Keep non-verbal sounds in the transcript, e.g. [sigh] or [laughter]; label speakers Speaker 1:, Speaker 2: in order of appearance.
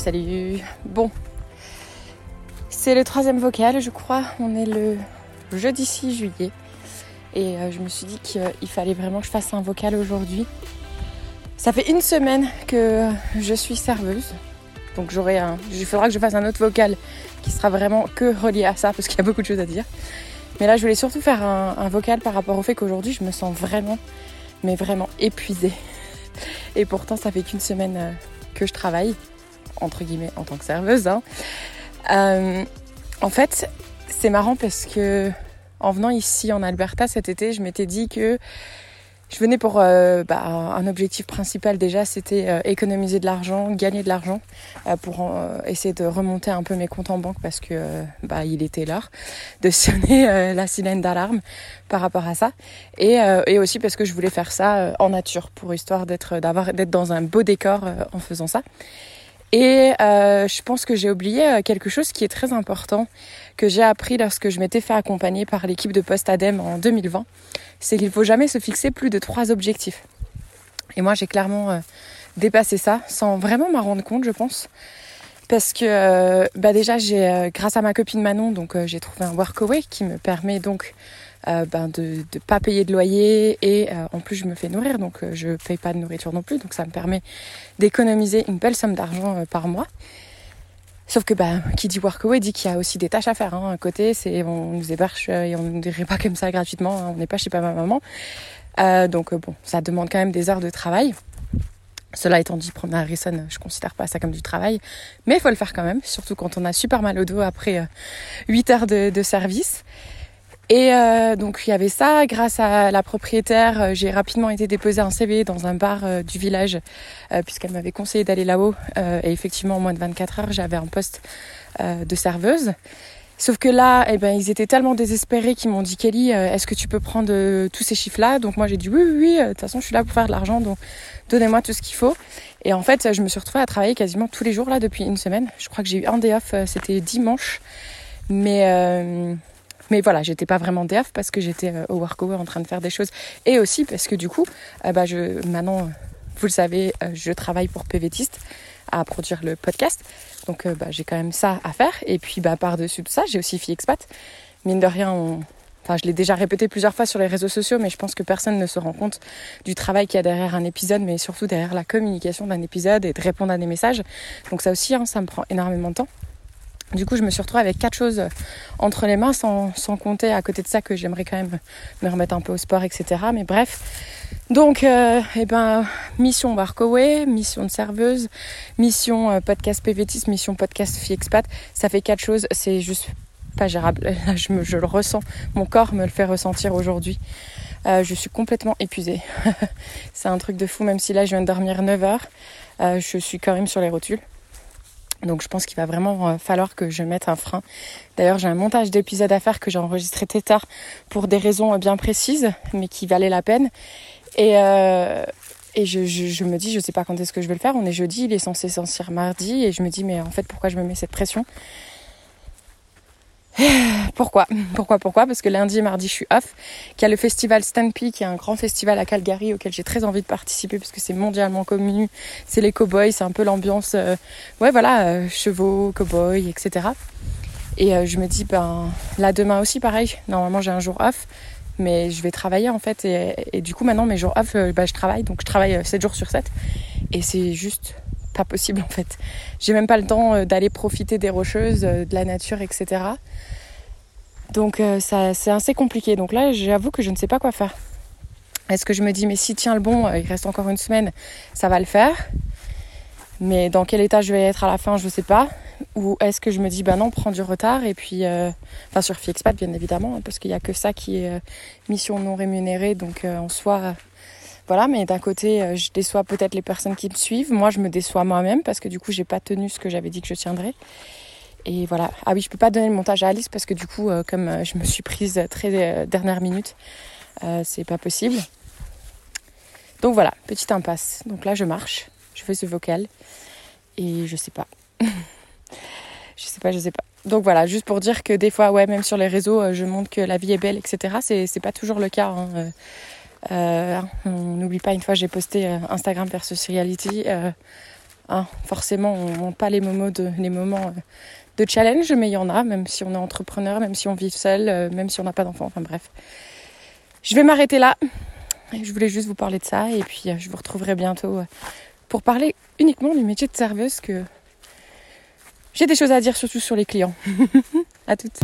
Speaker 1: salut. Bon, c'est le troisième vocal, je crois. On est le jeudi 6 juillet. Et euh, je me suis dit qu'il fallait vraiment que je fasse un vocal aujourd'hui. Ça fait une semaine que je suis serveuse. Donc. Il faudra que je fasse un autre vocal qui sera vraiment que relié à ça parce qu'il y a beaucoup de choses à dire. Mais là je voulais surtout faire un, un vocal par rapport au fait qu'aujourd'hui je me sens vraiment, mais vraiment épuisée. Et pourtant ça fait qu'une semaine euh, que je travaille, entre guillemets, en tant que serveuse. Hein. Euh, en fait, c'est marrant parce que en venant ici en Alberta cet été, je m'étais dit que je venais pour euh, bah, un objectif principal déjà, c'était euh, économiser de l'argent, gagner de l'argent pour essayer de remonter un peu mes comptes en banque parce que bah, il était l'heure de [laughs] sonner la sirène d'alarme par rapport à ça et, aussi parce que je voulais faire ça en nature pour histoire d'être d'être dans un beau décor en faisant ça. Et euh, je pense que j'ai oublié euh, quelque chose qui est très important, que j'ai appris lorsque je m'étais fait accompagner par l'équipe de Post Adem en 2020, c'est qu'il ne faut jamais se fixer plus de trois objectifs. Et moi, j'ai clairement euh, dépassé ça, sans vraiment m'en rendre compte, je pense. Parce que euh, bah déjà, j'ai, euh, grâce à ma copine Manon, donc j'ai trouvé un workaway qui me permet donc euh, ben de ne pas payer de loyer et euh, en plus je me fais nourrir donc euh, je paye pas de nourriture non plus donc ça me permet d'économiser une belle somme d'argent euh, par mois. Sauf que bah, qui dit workaway dit qu'il y a aussi des tâches à faire. Hein. À côté, c'est on nous héberge et on ne dirait pas comme ça gratuitement. Hein. On n'est pas chez papa maman. Euh, donc bon, ça demande quand même des heures de travail. Cela étant dit, prendre un Harrison, je considère pas ça comme du travail, mais il faut le faire quand même, surtout quand on a super mal au dos après euh, 8 heures de, service. Et euh, donc il y avait ça. Grâce à la propriétaire, euh, j'ai rapidement été déposer un CV dans un bar euh, du village puisqu'elle m'avait conseillé d'aller là-haut. Et effectivement, en moins de 24 heures, j'avais un poste de serveuse. Sauf que là, eh ben, ils étaient tellement désespérés qu'ils m'ont dit Kelly, euh, est-ce que tu peux prendre tous ces chiffres-là? Donc moi j'ai dit oui, oui, oui. De toute façon, je suis là pour faire de l'argent, donc donnez-moi tout ce qu'il faut. Et en fait, je me suis retrouvée à travailler quasiment tous les jours là depuis une semaine. Je crois que j'ai eu un day off, c'était dimanche, mais euh, mais voilà, j'étais pas vraiment DF parce que j'étais euh, au workaway en train de faire des choses. Et aussi parce que du coup, euh, bah, je, maintenant, vous le savez, euh, je travaille pour PVTiste à produire le podcast. Donc bah, j'ai quand même ça à faire. Et puis bah, par-dessus tout ça, j'ai aussi Fille Expat. Mine de rien, enfin, je l'ai déjà répété plusieurs fois sur les réseaux sociaux, mais je pense que personne ne se rend compte du travail qu'il y a derrière un épisode, mais surtout derrière la communication d'un épisode et de répondre à des messages. Donc ça aussi, hein, ça me prend énormément de temps. Du coup, je me suis retrouvée avec quatre choses entre les mains, sans, compter à côté de ça que j'aimerais quand même me remettre un peu au sport, etc. Mais bref. Donc, euh, eh ben, mission Workaway, mission de serveuse, mission euh, podcast PVTis, mission podcast Fille Expat. Ça fait quatre choses. C'est juste pas gérable. [laughs] Là, je, le ressens. Mon corps me le fait ressentir aujourd'hui. Euh, je suis complètement épuisée. [laughs] C'est un truc de fou, même si là, je viens de dormir 9 heures. Je suis quand même sur les rotules. Donc je pense qu'il va vraiment falloir que je mette un frein. D'ailleurs j'ai un montage d'épisodes à faire que j'ai enregistré très tard pour des raisons bien précises, mais qui valaient la peine. Et, euh, je, je, je, me dis, je sais pas quand est-ce que je vais le faire. On est jeudi, il est censé sortir mardi, et je me dis, mais en fait, pourquoi je me mets cette pression? [sighs] pourquoi? Pourquoi Pourquoi? Parce que lundi et mardi, je suis off. Qu'il y a le festival Stampy, qui est un grand festival à Calgary auquel j'ai très envie de participer parce que c'est mondialement connu. C'est les cowboys, c'est un peu l'ambiance, euh, ouais, voilà, euh, chevaux, cowboys, etc. Et euh, je me dis, ben là demain aussi, pareil. Normalement, j'ai un jour off, mais je vais travailler en fait. Et, du coup, maintenant, mes jours off, ben, je travaille. Donc, je travaille 7 jours sur 7. Et c'est juste pas possible [laughs] en fait. J'ai même pas le temps d'aller profiter des rocheuses, de la nature, etc. Donc euh, ça, c'est assez compliqué. Donc là, j'avoue que je ne sais pas quoi faire. Est-ce que je me dis, mais si tiens le bon, il reste encore une semaine, ça va le faire. Mais dans quel état je vais être à la fin, je ne sais pas. Ou est-ce que je me dis, bah non, prends du retard et puis, euh... enfin sur Fixpat bien évidemment, parce qu'il n'y a que ça qui est euh, mission non rémunérée, donc euh, en soi, voilà. Mais d'un côté, je déçois peut-être les personnes qui me suivent. Moi, je me déçois moi-même parce que du coup, j'ai pas tenu ce que j'avais dit que je tiendrais. Et voilà. Ah oui, je peux pas donner le montage à Alice parce que du coup, euh, comme euh, je me suis prise très euh, dernière minute, c'est pas possible. Donc voilà, petite impasse. Donc là, je marche, je fais ce vocal et je sais pas. [laughs] je sais pas, je sais pas. Donc voilà, juste pour dire que des fois, ouais, même sur les réseaux, je montre que la vie est belle, etc. C'est pas toujours le cas. Hein. Euh, on n'oublie pas, une fois, j'ai posté Instagram versus reality Hein, forcément, on n'a pas les moments, de, les moments de challenge, mais il y en a, même si on est entrepreneur, même si on vit seul, même si on n'a pas d'enfant, enfin bref. Je vais m'arrêter là. Je voulais juste vous parler de ça et puis je vous retrouverai bientôt pour parler uniquement du métier de serveuse que j'ai des choses à dire surtout sur les clients. [laughs] à toutes.